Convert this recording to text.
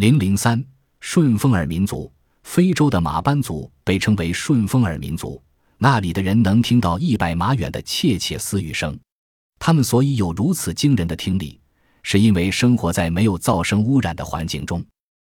零零三顺风耳民族，非洲的马班族被称为顺风耳民族，那里的人能听到一百码远的窃窃私语声。他们所以有如此惊人的听力，是因为生活在没有噪声污染的环境中。